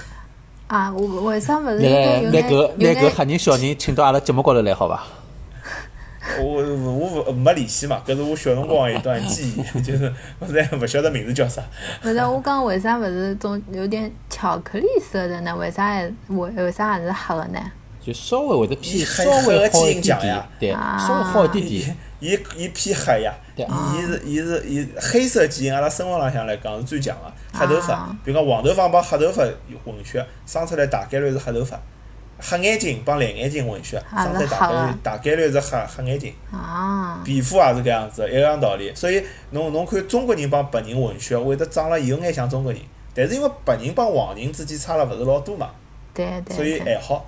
啊，为为啥勿是？拿拿搿拿搿黑人小人请到阿拉节目高头来，好伐？我我勿没联系嘛，搿是我小辰光一段记忆，就是 我现在勿晓得名字叫啥。勿是，我讲为啥勿是种有点巧克力色的呢？为啥还为为啥还是黑的呢？就稍微会得偏稍微好一点点，对，稍微好一点点。伊伊偏黑呀，伊是伊是伊黑色基因，阿拉生活浪向来讲是最强的。黑头发，比如讲黄头发帮黑头发混血，生出来大概率是黑头发。黑眼睛帮蓝眼睛混血，生出大概大概率是黑黑眼睛。啊。皮肤也是搿样子，一样道理。所以侬侬看中国人帮白人混血，会得长了有眼像中国人，但是因为白人帮黄人之间差了勿是老多嘛。对对。所以还好。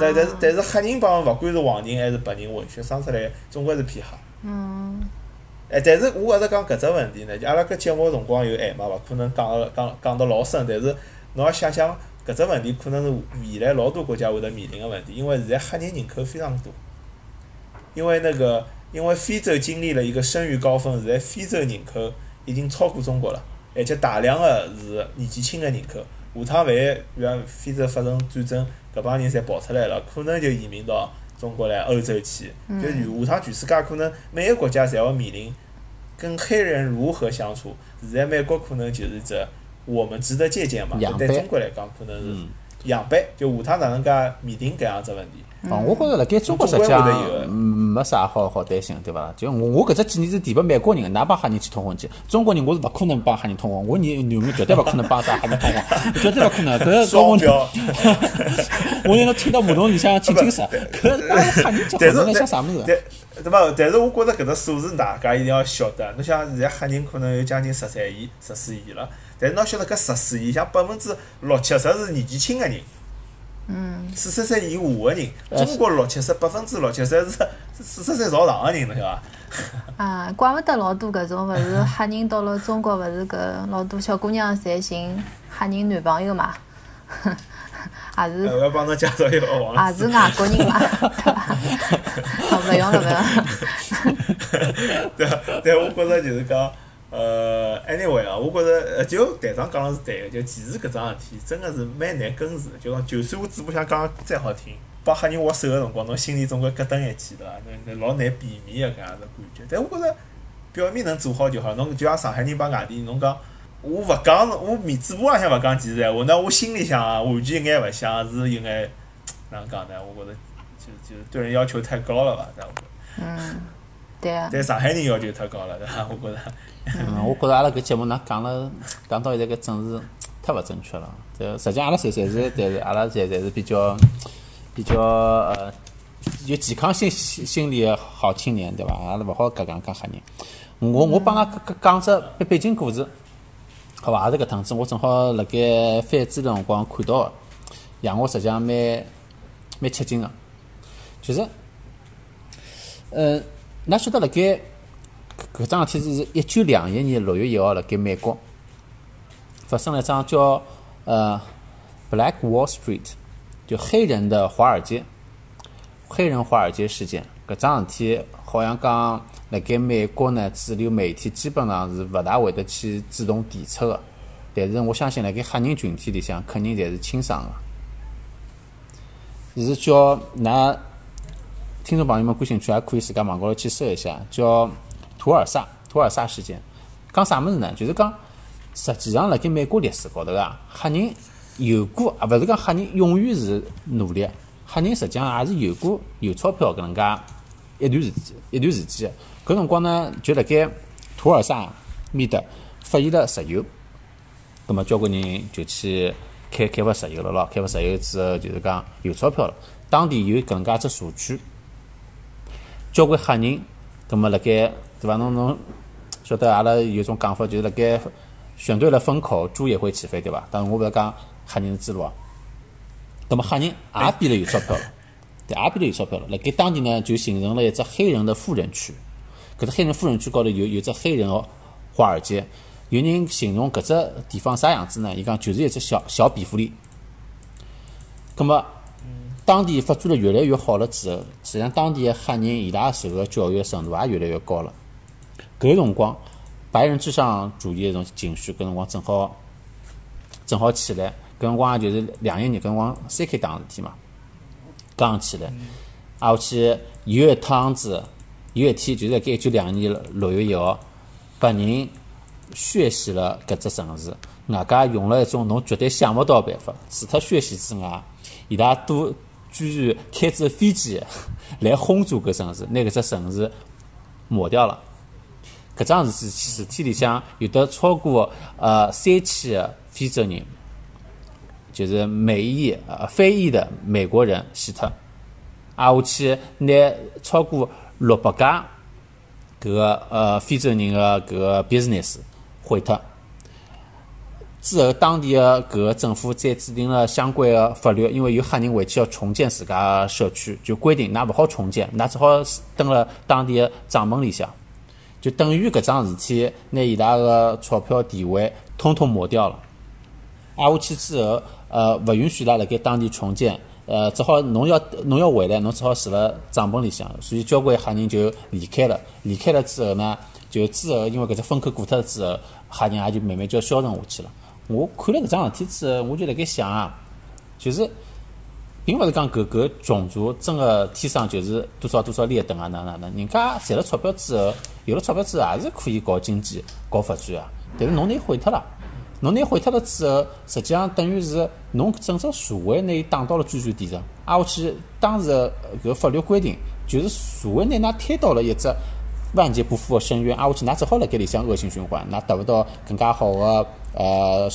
但但是但是黑人帮勿管是黄人还是白人混血，生出来总归是偏黑。嗯。哎，但是我一直讲搿只问题呢，就阿拉搿节目辰光有限嘛，勿可能讲个讲讲得老深，但是侬要想想。搿只问题可能是未来老多国家会得面临个问题，因为现在黑人人口非常多，因为那个因为非洲经历了一个生育高峰，现在非洲人口已经超过中国了，而且大量个是年纪轻个人口。下趟万一比方非洲发生战争，搿帮人侪跑出来了，可能就移民到中国来、欧洲去。就下趟全世界可能每个国家侪要面临跟黑人如何相处。现在美国可能就是只。我们值得借鉴嘛？对中国来讲，可能是样板，就下趟哪能介面临搿样子问题？哦，我觉着辣盖中国实际上没啥好好担心，对伐？就我我搿只建议是提拨美国人，㑚帮黑人去通婚去。中国人我是勿可能帮黑人通婚，我女女儿绝对勿可能帮啥黑人通婚，绝对勿可能。搿双标。我 让侬听到马桶里向清清爽，搿帮黑人结婚，侬想啥物事？对伐？但是我觉着搿只数字大家一定要晓得。侬想现在黑人可能有将近十三亿、十四亿了。但是侬晓得，搿十四亿像百分之六七十是年纪轻个人，嗯，四十岁以下个人，中国六七十百分之六七十是四十岁朝上个人，侬晓得伐？啊，怪勿得老多搿种勿是 黑人到了中国，勿是搿老多小姑娘侪寻黑人男朋友嘛？也是。我要帮侬介绍一个王。也是外国人嘛？勿用了，勿用。对，对，我觉着就是讲。呃，anyway 啊，我觉着，呃，就队长讲的是对的，就其实搿桩事体真个是蛮难根治的。就讲，就算我嘴巴想讲再好听，帮黑人握手个辰光，侬心里总归咯噔一记，对伐？那那老难避免个搿样子感觉。但我觉着表面能做好就好。侬就像上海人帮外地人，侬讲我勿讲，我面嘴巴浪向勿讲其实闲话，那我心里向啊，完全一眼勿想，是有眼哪能讲呢？我觉着就就对人要求太高了伐？这样子。嗯，对啊。对上海人要求太高了，对伐？我觉着。嗯，我觉着阿拉搿节目呢讲了讲到现在搿政治太勿正确了。这实际阿拉侪侪是，但是阿拉侪侪是比较比较呃有健康心心心理的好青年，对伐？阿拉勿好搿讲讲吓人。我我帮㑚讲讲只背背景故事，好伐？也是搿趟子，我正好辣盖翻资料辰光看到个，让我实际上蛮蛮吃惊的，就是呃，㑚晓得辣盖搿桩事体是一九两一年六月一号辣盖美国发生了一桩叫呃 Black Wall Street，就黑人的华尔街，黑人华尔街事件。搿桩事体好像讲辣盖美国呢，主流媒体基本上是勿大会得去主动提出个，但是我相信辣盖黑人群体里向肯定侪是清爽个。是叫㑚听众朋友们感兴趣，也可以自家网高头去搜一下，叫图尔萨图尔萨事件。讲啥物事呢？就是讲，实际上辣盖美国历史高头啊，黑人有过，啊，勿是讲黑人永远是奴隶，黑人实际上也是有过有钞票搿能介一段时间，一段时间。搿辰光呢，就辣盖图尔萨面搭发现了石油，葛末交关人就去开开发石油了咯。开发石油之后，就是讲有钞票了，当地有搿能介只社区，交关黑人，葛末辣盖对伐？侬侬晓得阿拉有种讲法，就是辣盖选对了风口，猪也会起飞，对伐？当然我勿是讲黑人是猪咯。葛末黑人也变得有钞票了。对，也变得有钞票了。辣盖当地呢，就形成了一只黑人的富人区。搿只黑人富人区高头有有只黑人哦华尔街。有人形容搿只地方啥样子呢？伊讲就是一只小小比弗利。葛么，当地发展了越来越好了之后，实际上当地的黑人伊拉受个教育程度也越来越高了。搿个辰光，白人至上主义一种情绪，搿辰光正好正好起来。搿辰光就是两一年，搿辰光三 K 党事体嘛。刚起来，啊，我去有一趟子，有一天就是辣盖一九两二年六月一号，白人血洗了搿只城市，外加用了一种侬绝对想勿到办法，除脱血洗之外，伊拉都居然开着飞机来轰炸搿城市，拿搿只城市抹掉了。搿桩事体事体里向有得超过呃三千个非洲人。就是美裔呃非裔的美国人死脱，啊，我去拿超过六百家搿个呃非洲人的搿个 business 毁脱。之后，当地的搿个政府再制定了相关的法律，因为有黑人回去要重建自家社区，就规定㑚勿好重建，㑚只好蹲辣当地的帐篷里向，就等于搿桩事体拿伊拉个钞票地位统统抹掉了。挨下去之后。呃，勿允许伊拉辣盖当地重建，呃，只好侬要侬要回来，侬只好住辣帐篷里向，所以交关黑人就离开了。离开了之后呢，就之后因为搿只风口过脱之后，黑人也就慢慢就消沉下去了。我看了搿桩事体之后，我就辣盖想啊，就是并勿是讲搿搿种族真个天生就是多少多少劣等啊，哪哪哪，人家赚了钞票之后，有了钞票之后，也是可以搞经济、搞发展啊。但是侬拿毁脱了。侬拿毁脱了之后，实际上等于是侬整个社会拿伊打到了最最底层。挨下去当时搿法律规定，就是社会拿㑚推到了一只万劫不复的深渊。挨下去㑚只好辣盖里向恶性循环，㑚得勿到更加好的呃，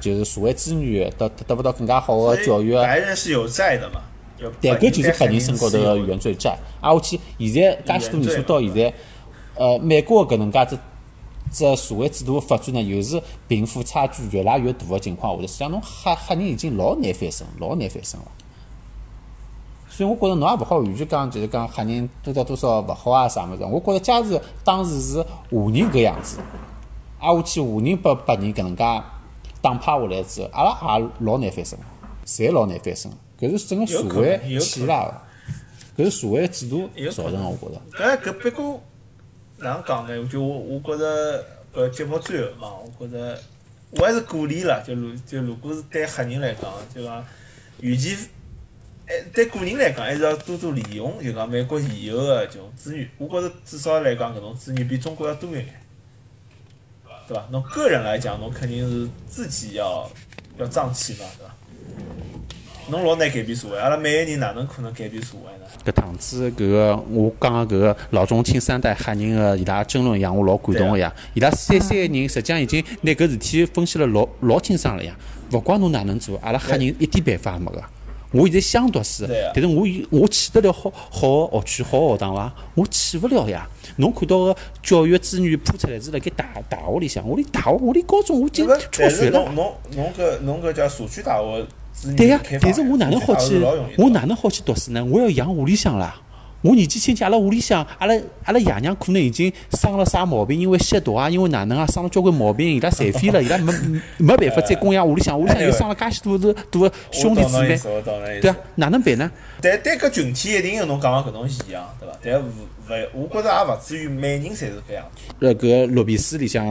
就是社会资源，得得勿到更加好的教育。白人是有债的嘛？但，搿就是白人身高头的原罪债。挨下去现在介许多年数到现在，呃，美国搿能介只只社会制度发展呢，又是贫富差距越来越大的情况下头，实际上侬黑黑人已经老难翻身，老难翻身了。所以我觉着侬也勿好完全讲，就是讲黑人多少多少勿好啊啥物事。我觉着假使当时是华人搿样子，挨下去华人把白人搿能介打趴下来之后，阿拉也老难翻身，侪老难翻身。搿是整个社会起来个，搿是社会制度造成个，我觉着。搿搿不过。哪能讲呢？就我我觉着搿节目最后嘛，我觉着我还是鼓励了。就如就如果是对黑人来讲，就讲，与其，哎，对个人来讲，还是要多多利用，就讲美国现有的这种资源。我觉着至少来讲，搿种资源比中国要多一点，对伐？侬个人来讲，侬肯定是自己要要争气嘛，对伐？侬老难改变社会，阿拉每个人哪能可能改变社会呢？搿趟子搿个我讲个搿个老中青三代黑人个伊拉争论呀，我老感动个呀。伊拉三三个人实际上已经拿搿事体分析了老老清爽了呀。勿管侬哪能做，阿拉黑人一点办法也没个。我现在想读书，但是我我去得了好好个学区、好个学堂伐？我去勿了呀。侬看到个教育资源铺出来是辣盖大大学里向，我连大学，我连高中我已经辍学了。侬侬侬搿侬搿叫社区大学对呀，但是我哪能好去？我哪能好去读书呢？我要养屋里向啦。我年纪轻轻，阿拉屋里向，阿拉阿拉爷娘可能已经生了啥毛病，因为吸毒啊，因为哪能啊，生了交关毛病，伊拉残废了，伊拉没没办法再供养屋里向，屋里向又生了介许多是多个兄弟姊妹，对啊，哪能办呢？但但搿群体一定有侬讲个搿种现象，对伐？但勿勿，我觉着也勿至于每人侪是搿样子。呃，搿绿皮书里向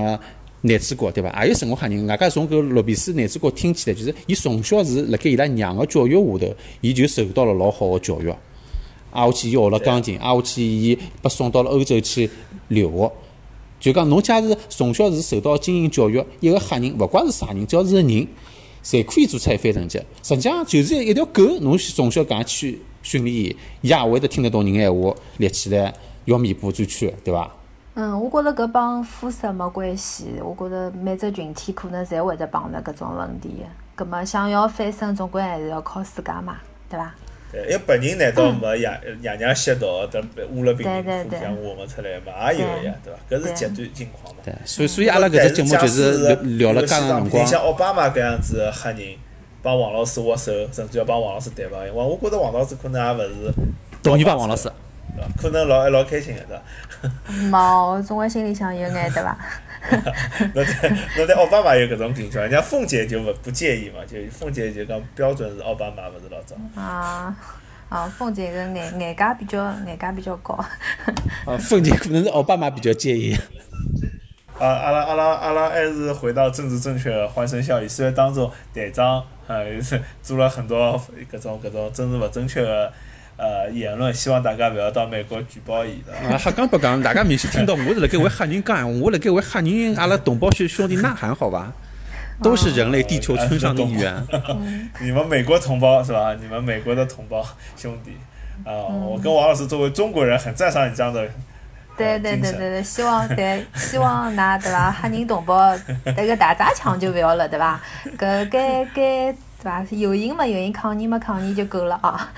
男主角对伐？也有生活黑人，外加从搿罗比斯男主角听起来，就是伊从小是辣盖伊拉娘个教育下头，伊就受到了老好个教育。挨下去伊学了钢琴，挨下去伊被送到了欧洲去留学。就讲侬假使从小是受到精英教育，一个黑人，勿管是啥人，只要是人，侪可以做出一番成绩。实际上就是一条狗，侬从小搿样去训练伊，伊也会得听得懂人闲话，立起来要弥补转圈，对伐？嗯，我觉着搿帮肤色没关系，我觉着每只群体可能侪会得碰着搿种问题。葛末想要翻身，总归还是要靠自家嘛，对伐？一白人难道没爷爷娘吸毒，等误了病人互相出来嘛？也有个呀，对伐？搿是极端情况嘛。对，所以所以阿拉搿只节目就是聊了介长辰光。像奥巴马搿样子黑人帮王老师握手，甚至要帮王老师谈朋友，我我觉着王老师可能也勿是同意帮王老师，可能老还老开心个对伐？冇，总归心里向有眼对伐？那在那在奥巴马有搿种评价，人家凤姐就勿不介意嘛，就凤姐就讲标准是奥巴马，勿是老早。啊啊，凤姐个眼眼界比较眼界比较高。啊，凤姐可能是奥巴马比较介意。啊，阿拉阿拉阿拉还是回到政治正确，欢声笑语。虽然当中队长呃做了很多搿种搿种政治勿正确个。呃，言论希望大家勿要到美国举报伊的。啊，瞎讲不讲，大家明显听到我是辣盖为黑人讲闲话，我辣盖为黑人阿拉同胞兄兄弟呐喊，好吧？都是人类地球村上的一员。你们美国同胞是吧？你们美国的同胞兄弟啊！我跟王老师作为中国人，很赞赏你这样的。对对对对对，希望对希望㑚对伐？黑人同胞那个打砸抢就不要了，对伐？搿该该对伐？有赢嘛有赢，抗议嘛抗议就够了啊！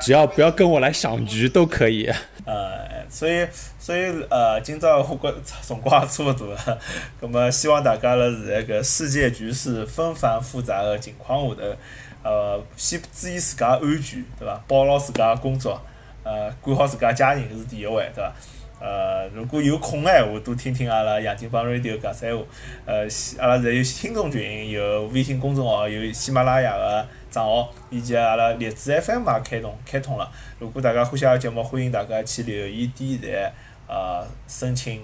只要不要跟我来赏局都可以。呃，所以所以呃，今朝我觉辰光也差不多了。那么希望大家呢，是在个世界局势纷繁复杂的情况下头，呃，先注意自家安全，对吧？保牢自家工作，呃，管好自家家人是第一位，对吧？呃，如果有空个闲话，多听听阿拉杨金帮 radio 讲三话。呃，阿拉现在有听众群，有微信公众号，有喜马拉雅个。账号以及阿拉荔枝 FM 也开通开通了。如果大家欢喜阿拉节目，欢迎大家去留言点赞，呃，申请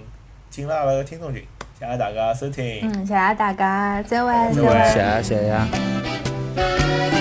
进入阿拉个听众群。谢谢大家收听。嗯，谢谢大家，再会，再会，谢谢谢谢。